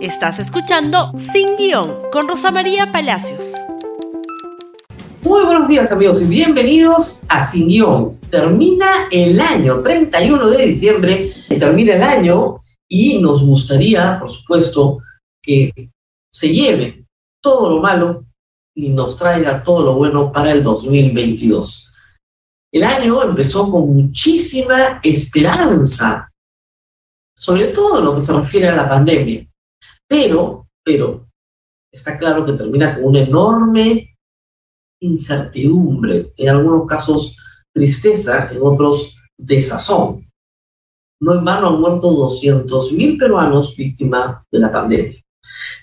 Estás escuchando Sin Guión con Rosa María Palacios. Muy buenos días amigos y bienvenidos a Sin Guión. Termina el año, 31 de diciembre, termina el año y nos gustaría, por supuesto, que se lleve todo lo malo y nos traiga todo lo bueno para el 2022. El año empezó con muchísima esperanza, sobre todo en lo que se refiere a la pandemia. Pero, pero, está claro que termina con una enorme incertidumbre, en algunos casos tristeza, en otros desazón. No en vano han muerto 200.000 peruanos víctimas de la pandemia.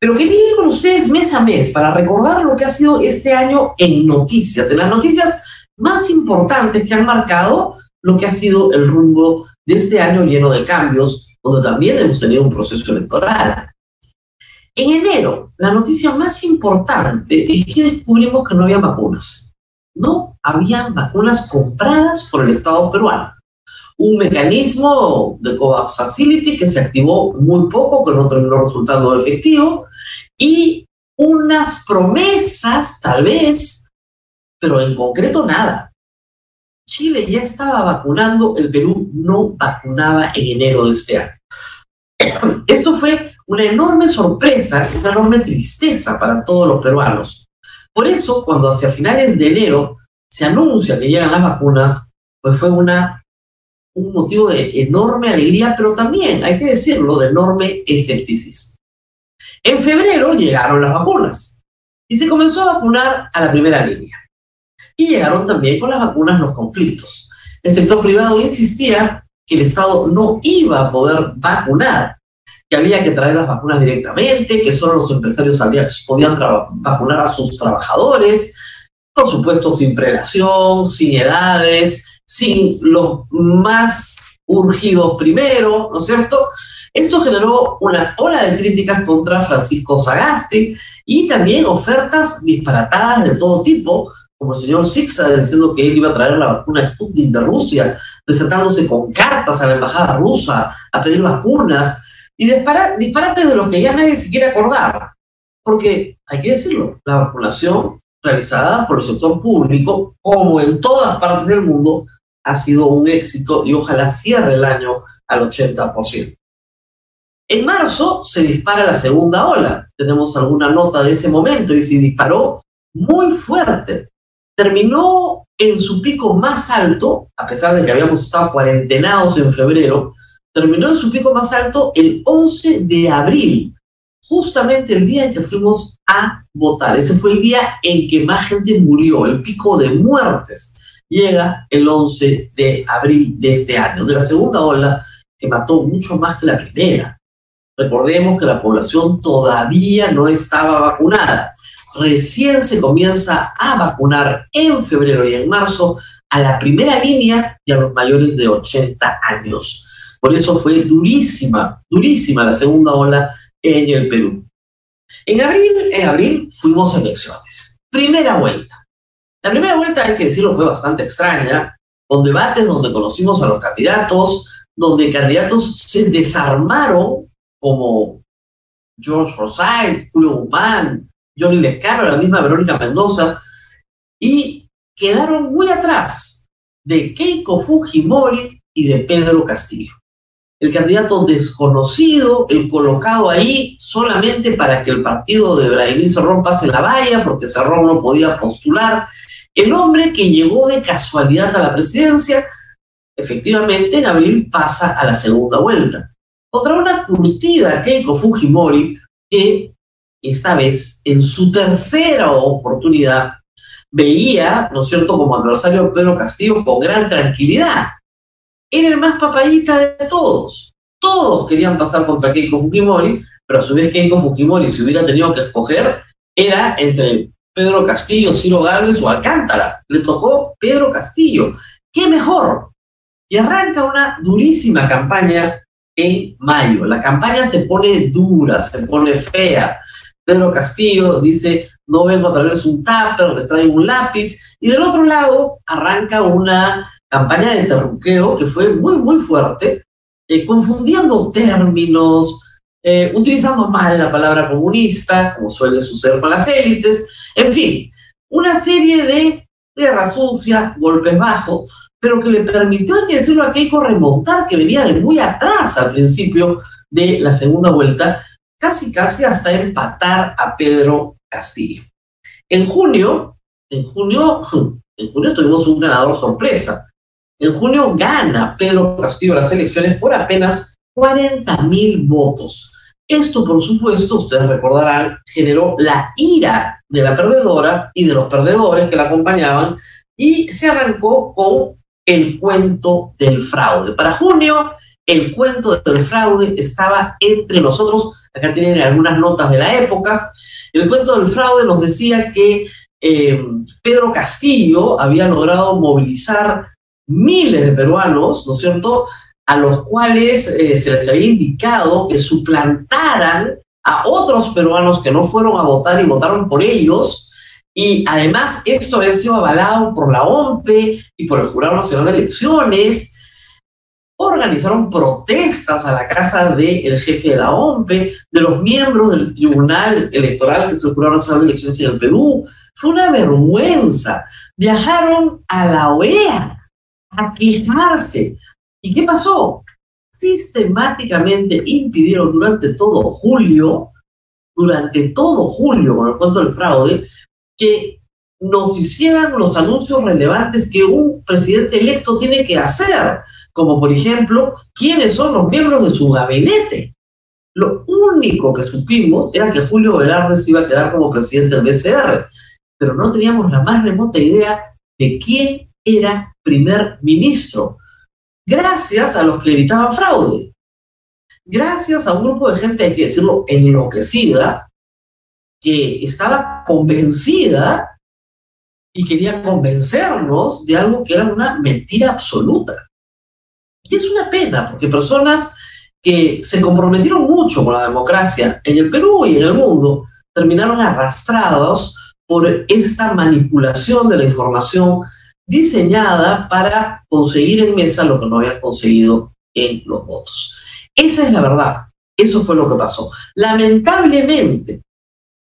Pero quería ir con ustedes mes a mes para recordar lo que ha sido este año en noticias, en las noticias más importantes que han marcado lo que ha sido el rumbo de este año lleno de cambios, donde también hemos tenido un proceso electoral. En enero, la noticia más importante es que descubrimos que no había vacunas. No habían vacunas compradas por el Estado peruano. Un mecanismo de COVAX Facility que se activó muy poco, que no terminó resultando efectivo, y unas promesas, tal vez, pero en concreto nada. Chile ya estaba vacunando, el Perú no vacunaba en enero de este año. Esto fue una enorme sorpresa, una enorme tristeza para todos los peruanos. Por eso, cuando hacia finales de enero se anuncia que llegan las vacunas, pues fue una, un motivo de enorme alegría, pero también, hay que decirlo, de enorme escepticismo. En febrero llegaron las vacunas y se comenzó a vacunar a la primera línea. Y llegaron también con las vacunas los conflictos. El sector privado insistía que el Estado no iba a poder vacunar que había que traer las vacunas directamente, que solo los empresarios podían vacunar a sus trabajadores, por supuesto sin prelación, sin edades, sin los más urgidos primero, ¿no es cierto? Esto generó una ola de críticas contra Francisco Sagasti y también ofertas disparatadas de todo tipo, como el señor Sixa diciendo que él iba a traer la vacuna Sputnik de Rusia, presentándose con cartas a la embajada rusa a pedir vacunas, y disparate de lo que ya nadie se quiere acordar. Porque, hay que decirlo, la vacunación realizada por el sector público, como en todas partes del mundo, ha sido un éxito y ojalá cierre el año al 80%. En marzo se dispara la segunda ola. Tenemos alguna nota de ese momento y se disparó muy fuerte. Terminó en su pico más alto, a pesar de que habíamos estado cuarentenados en febrero, terminó en su pico más alto el 11 de abril, justamente el día en que fuimos a votar. Ese fue el día en que más gente murió, el pico de muertes. Llega el 11 de abril de este año, de la segunda ola que mató mucho más que la primera. Recordemos que la población todavía no estaba vacunada. Recién se comienza a vacunar en febrero y en marzo a la primera línea y a los mayores de 80 años. Por eso fue durísima, durísima la segunda ola en el Perú. En abril, en abril fuimos a elecciones. Primera vuelta. La primera vuelta, hay que decirlo, fue bastante extraña, con debates donde conocimos a los candidatos, donde candidatos se desarmaron como George Forsyth, Julio Guzmán, Johnny Lescano, la misma Verónica Mendoza, y quedaron muy atrás de Keiko Fujimori y de Pedro Castillo el candidato desconocido, el colocado ahí solamente para que el partido de Vladimir Cerrón pase la valla, porque Cerrón no podía postular, el hombre que llegó de casualidad a la presidencia, efectivamente en abril pasa a la segunda vuelta. Otra una curtida Keiko Fujimori, que esta vez, en su tercera oportunidad, veía, ¿no es cierto?, como adversario Pedro Castillo con gran tranquilidad era el más papayita de todos. Todos querían pasar contra Keiko Fujimori, pero a su vez Keiko Fujimori, si hubiera tenido que escoger, era entre Pedro Castillo, Ciro Gálvez o Alcántara. Le tocó Pedro Castillo. ¿Qué mejor? Y arranca una durísima campaña en mayo. La campaña se pone dura, se pone fea. Pedro Castillo dice, no vengo a traerles un tupper, les traigo un lápiz. Y del otro lado arranca una campaña de terruqueo que fue muy, muy fuerte, eh, confundiendo términos, eh, utilizando mal la palabra comunista, como suele suceder con las élites, en fin, una serie de guerras sucias, golpes bajos, pero que le permitió, hay que decirlo a Keiko, remontar, que venía de muy atrás al principio de la segunda vuelta, casi casi hasta empatar a Pedro Castillo. En junio, en junio, en junio tuvimos un ganador sorpresa. En junio gana Pedro Castillo las elecciones por apenas 40 mil votos. Esto, por supuesto, ustedes recordarán, generó la ira de la perdedora y de los perdedores que la acompañaban y se arrancó con el cuento del fraude. Para junio, el cuento del fraude estaba entre nosotros. Acá tienen algunas notas de la época. El cuento del fraude nos decía que eh, Pedro Castillo había logrado movilizar miles de peruanos, ¿no es cierto?, a los cuales eh, se les había indicado que suplantaran a otros peruanos que no fueron a votar y votaron por ellos. Y además esto había sido avalado por la OMPE y por el Jurado Nacional de Elecciones. Organizaron protestas a la casa del jefe de la OMPE, de los miembros del Tribunal Electoral, que es el Jurado Nacional de Elecciones en el Perú. Fue una vergüenza. Viajaron a la OEA a quejarse, ¿Y qué pasó? Sistemáticamente impidieron durante todo julio, durante todo julio, con el cuento del fraude, que nos hicieran los anuncios relevantes que un presidente electo tiene que hacer, como por ejemplo, quiénes son los miembros de su gabinete. Lo único que supimos era que Julio Velarde se iba a quedar como presidente del BCR, pero no teníamos la más remota idea de quién era primer ministro gracias a los que evitaban fraude. Gracias a un grupo de gente, hay que decirlo, enloquecida, que estaba convencida y quería convencernos de algo que era una mentira absoluta. Y es una pena, porque personas que se comprometieron mucho con la democracia en el Perú y en el mundo terminaron arrastrados por esta manipulación de la información diseñada para conseguir en mesa lo que no habían conseguido en los votos. Esa es la verdad. Eso fue lo que pasó. Lamentablemente,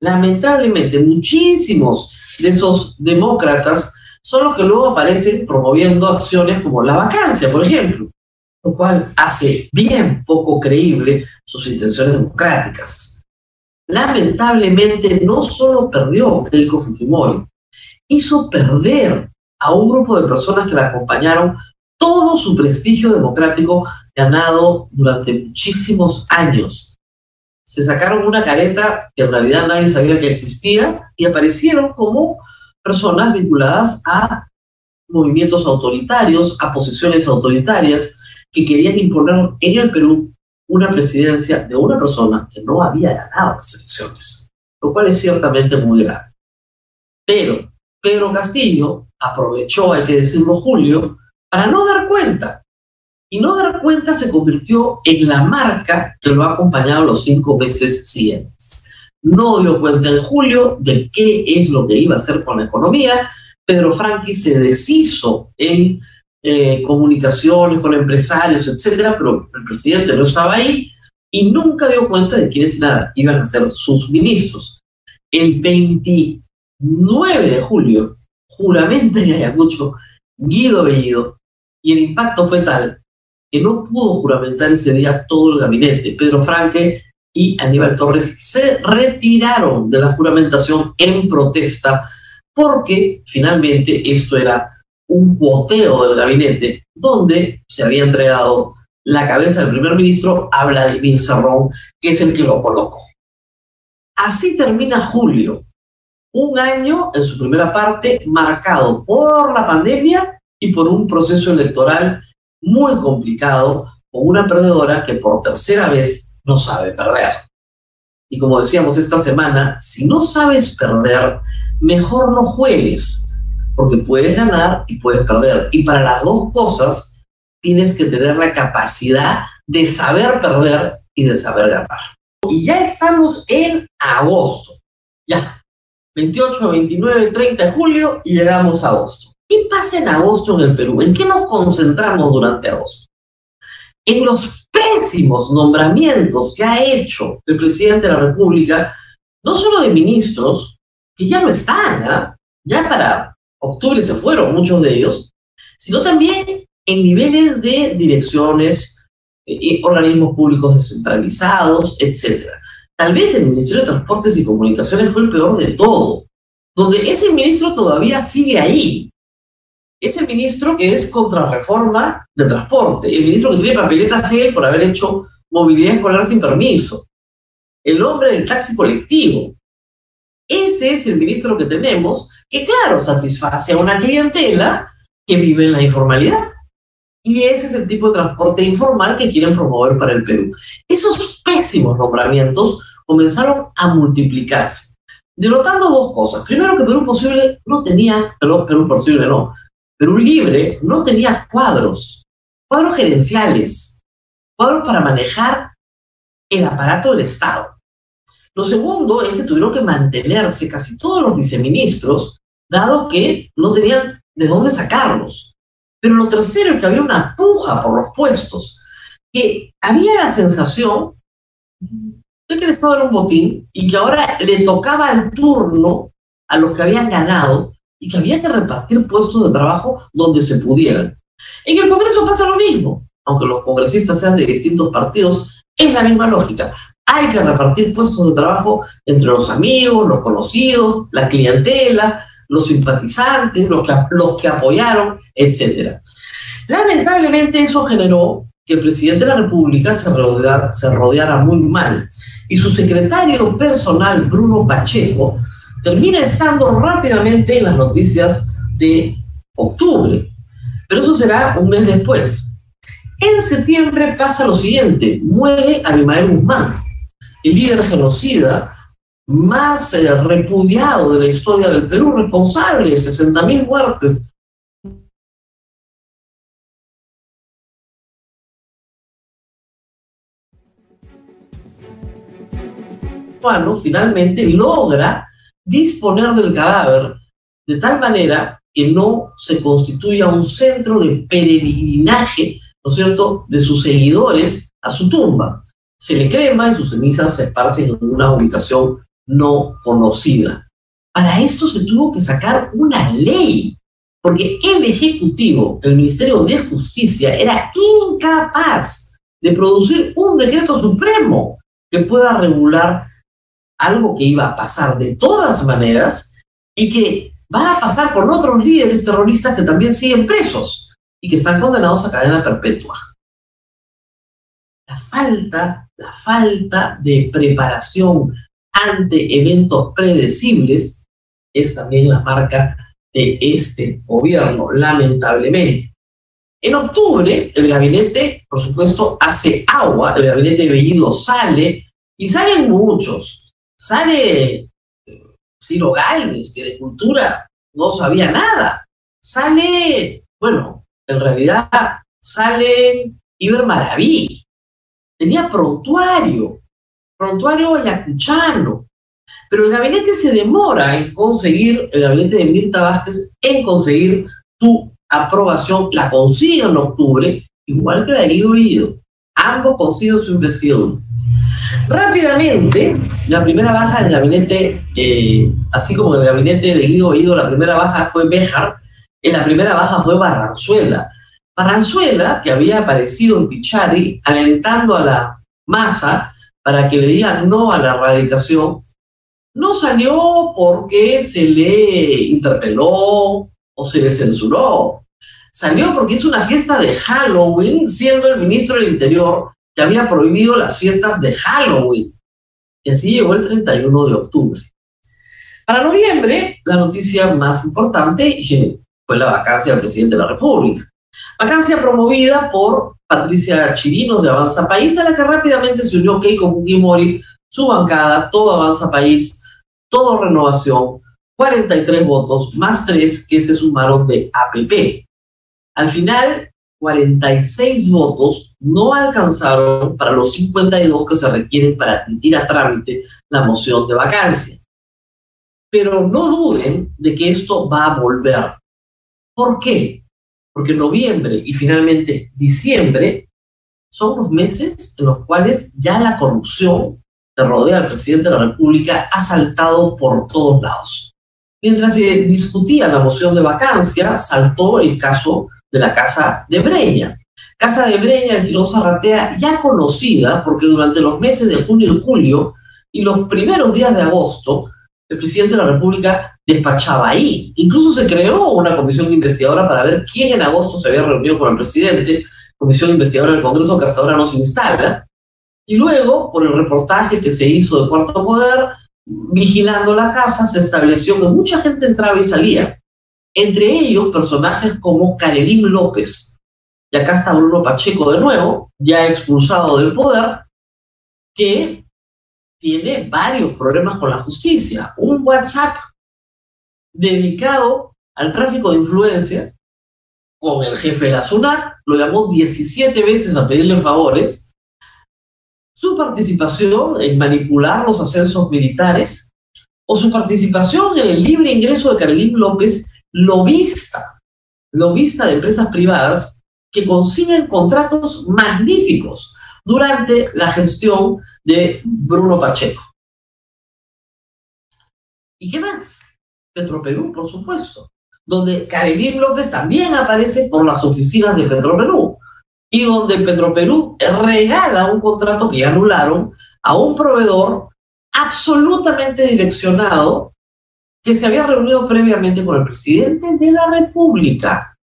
lamentablemente, muchísimos de esos demócratas son los que luego aparecen promoviendo acciones como la vacancia, por ejemplo, lo cual hace bien poco creíble sus intenciones democráticas. Lamentablemente, no solo perdió Keiko Fujimori, hizo perder a un grupo de personas que la acompañaron todo su prestigio democrático ganado durante muchísimos años. Se sacaron una careta que en realidad nadie sabía que existía y aparecieron como personas vinculadas a movimientos autoritarios, a posiciones autoritarias que querían imponer en el Perú una presidencia de una persona que no había ganado las elecciones, lo cual es ciertamente muy grave. Pero Pedro Castillo aprovechó, hay que decirlo, Julio, para no dar cuenta. Y no dar cuenta se convirtió en la marca que lo ha acompañado los cinco meses siguientes. No dio cuenta en julio de qué es lo que iba a hacer con la economía. Pedro Franqui se deshizo en eh, comunicaciones con empresarios, etcétera, pero el presidente no estaba ahí y nunca dio cuenta de quiénes iban a ser sus ministros. El 20 9 de julio, juramento en Ayacucho, Guido Bellido, y el impacto fue tal que no pudo juramentar ese día todo el gabinete. Pedro Franque y Aníbal Torres se retiraron de la juramentación en protesta porque finalmente esto era un cuoteo del gabinete donde se había entregado la cabeza del primer ministro a Vladimir Serrón, que es el que lo colocó. Así termina julio, un año en su primera parte marcado por la pandemia y por un proceso electoral muy complicado con una perdedora que por tercera vez no sabe perder. Y como decíamos esta semana, si no sabes perder, mejor no juegues, porque puedes ganar y puedes perder. Y para las dos cosas tienes que tener la capacidad de saber perder y de saber ganar. Y ya estamos en agosto. Ya 28, 29, 30 de julio y llegamos a agosto. ¿Qué pasa en agosto en el Perú? ¿En qué nos concentramos durante agosto? En los pésimos nombramientos que ha hecho el presidente de la República, no solo de ministros, que ya no están, ¿ah? ya para octubre se fueron muchos de ellos, sino también en niveles de direcciones, eh, organismos públicos descentralizados, etc. Tal vez el Ministerio de Transportes y Comunicaciones fue el peor de todo, donde ese ministro todavía sigue ahí. Ese ministro que es contra reforma de transporte, el ministro que tiene papeletas él por haber hecho movilidad escolar sin permiso, el hombre del taxi colectivo. Ese es el ministro que tenemos, que claro, satisface a una clientela que vive en la informalidad. Y ese es el tipo de transporte informal que quieren promover para el Perú. Esos pésimos nombramientos comenzaron a multiplicarse, denotando dos cosas. Primero, que Perú Posible no tenía, Perú, Perú Posible no, Perú Libre no tenía cuadros, cuadros gerenciales, cuadros para manejar el aparato del Estado. Lo segundo es que tuvieron que mantenerse casi todos los viceministros, dado que no tenían de dónde sacarlos. Pero lo tercero es que había una puja por los puestos, que había la sensación que el Estado era un botín y que ahora le tocaba el turno a los que habían ganado y que había que repartir puestos de trabajo donde se pudieran. En el Congreso pasa lo mismo, aunque los congresistas sean de distintos partidos, es la misma lógica. Hay que repartir puestos de trabajo entre los amigos, los conocidos, la clientela, los simpatizantes, los que, los que apoyaron, etc. Lamentablemente eso generó que el presidente de la República se rodeara, se rodeara muy mal y su secretario personal, Bruno Pacheco, termina estando rápidamente en las noticias de octubre. Pero eso será un mes después. En septiembre pasa lo siguiente, muere Abimael Guzmán, el líder genocida más eh, repudiado de la historia del Perú, responsable de 60.000 muertes. Finalmente logra disponer del cadáver de tal manera que no se constituya un centro de peregrinaje, ¿no es cierto?, de sus seguidores a su tumba. Se le crema y sus cenizas se esparcen en una ubicación no conocida. Para esto se tuvo que sacar una ley, porque el Ejecutivo, el Ministerio de Justicia, era incapaz de producir un decreto supremo que pueda regular algo que iba a pasar de todas maneras y que va a pasar por otros líderes terroristas que también siguen presos y que están condenados a cadena perpetua. La falta, la falta de preparación ante eventos predecibles es también la marca de este gobierno, lamentablemente. En octubre, el gabinete, por supuesto, hace agua, el gabinete de Bellido sale, y salen muchos. Sale Ciro Gálvez, que de cultura no sabía nada. Sale, bueno, en realidad sale Iber Maraví. Tenía prontuario prontuario ayacuchano. Pero el gabinete se demora en conseguir, el gabinete de Mirta Vázquez, en conseguir su aprobación. La consigue en octubre, igual que la de Guido Ambos consiguen su investidura. Rápidamente, la primera baja del gabinete, eh, así como en el gabinete de Guido Bellido, la primera baja fue Béjar, en la primera baja fue Barranzuela. Barranzuela, que había aparecido en Pichari, alentando a la masa, para que le no a la erradicación, no salió porque se le interpeló o se le censuró. Salió porque es una fiesta de Halloween, siendo el ministro del Interior que había prohibido las fiestas de Halloween. Y así llegó el 31 de octubre. Para noviembre, la noticia más importante fue la vacancia del presidente de la República. Vacancia promovida por Patricia Chirinos de Avanza País, a la que rápidamente se unió Keiko Fujimori, su bancada, todo Avanza País, todo Renovación, 43 votos, más 3 que se sumaron de APP. Al final, 46 votos no alcanzaron para los 52 que se requieren para admitir a trámite la moción de vacancia. Pero no duden de que esto va a volver. ¿Por qué? porque noviembre y finalmente diciembre son los meses en los cuales ya la corrupción que rodea al presidente de la República ha saltado por todos lados. Mientras se discutía la moción de vacancia, saltó el caso de la Casa de Breña. Casa de Breña en Girón Zarratea, ya conocida porque durante los meses de junio y julio y los primeros días de agosto, el presidente de la República despachaba ahí. Incluso se creó una comisión investigadora para ver quién en agosto se había reunido con el presidente, comisión investigadora del Congreso que hasta ahora no se instala. Y luego, por el reportaje que se hizo de Cuarto Poder, vigilando la casa, se estableció que mucha gente entraba y salía. Entre ellos, personajes como Karelim López. Y acá está Bruno Pacheco de nuevo, ya expulsado del poder, que tiene varios problemas con la justicia. Un WhatsApp dedicado al tráfico de influencia con el jefe de la SUNAT, lo llamó 17 veces a pedirle favores, su participación en manipular los ascensos militares o su participación en el libre ingreso de Carolín López, lobista, lobista de empresas privadas que consiguen contratos magníficos durante la gestión de Bruno Pacheco. ¿Y qué más? Petroperú, por supuesto, donde Karelim López también aparece por las oficinas de Petroperú y donde Petroperú regala un contrato que ya anularon a un proveedor absolutamente direccionado que se había reunido previamente con el presidente de la República.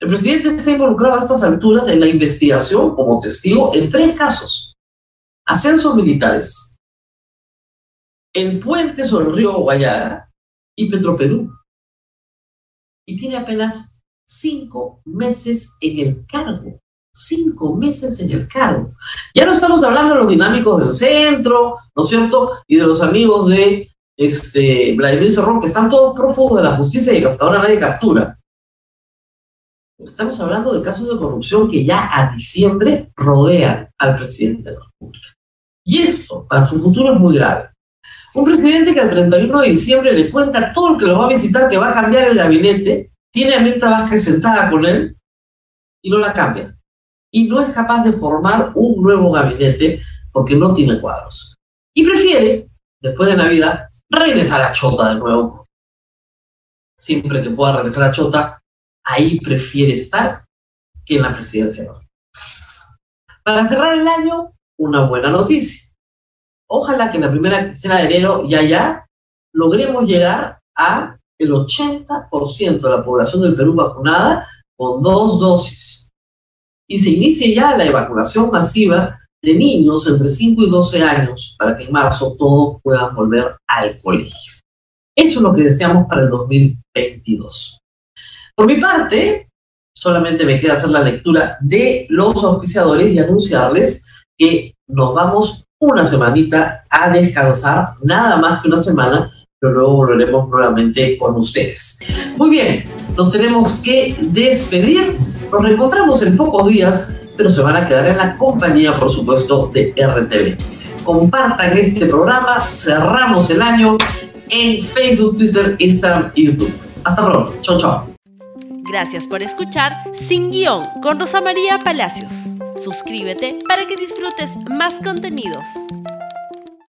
El presidente está involucrado a estas alturas en la investigación como testigo en tres casos. Ascensos militares, el puente sobre el río Guayara y Petroperú. Y tiene apenas cinco meses en el cargo. Cinco meses en el cargo. Ya no estamos hablando de los dinámicos del centro, ¿no es cierto? Y de los amigos de este, Vladimir Cerrón, que están todos prófugos de la justicia y que hasta ahora nadie captura. Estamos hablando del caso de corrupción que ya a diciembre rodea al presidente de la República. Y esto para su futuro es muy grave. Un presidente que al 31 de diciembre le cuenta a todo el que lo va a visitar que va a cambiar el gabinete, tiene a Mirta Vázquez sentada con él y no la cambia. Y no es capaz de formar un nuevo gabinete porque no tiene cuadros. Y prefiere, después de Navidad, regresar a Chota de nuevo. Siempre que pueda regresar a Chota, ahí prefiere estar que en la presidencia. Para cerrar el año, una buena noticia ojalá que en la primera quincena de enero ya ya logremos llegar a el 80% de la población del Perú vacunada con dos dosis. Y se inicie ya la vacunación masiva de niños entre 5 y 12 años para que en marzo todos puedan volver al colegio. Eso es lo que deseamos para el 2022. Por mi parte, solamente me queda hacer la lectura de los auspiciadores y anunciarles que nos vamos una semanita a descansar, nada más que una semana, pero luego volveremos nuevamente con ustedes. Muy bien, nos tenemos que despedir. Nos reencontramos en pocos días, pero se van a quedar en la compañía, por supuesto, de RTV. Compartan este programa, cerramos el año en Facebook, Twitter, Instagram y YouTube. Hasta pronto. Chao, chao. Gracias por escuchar Sin Guión con Rosa María Palacios. Suscríbete para que disfrutes más contenidos.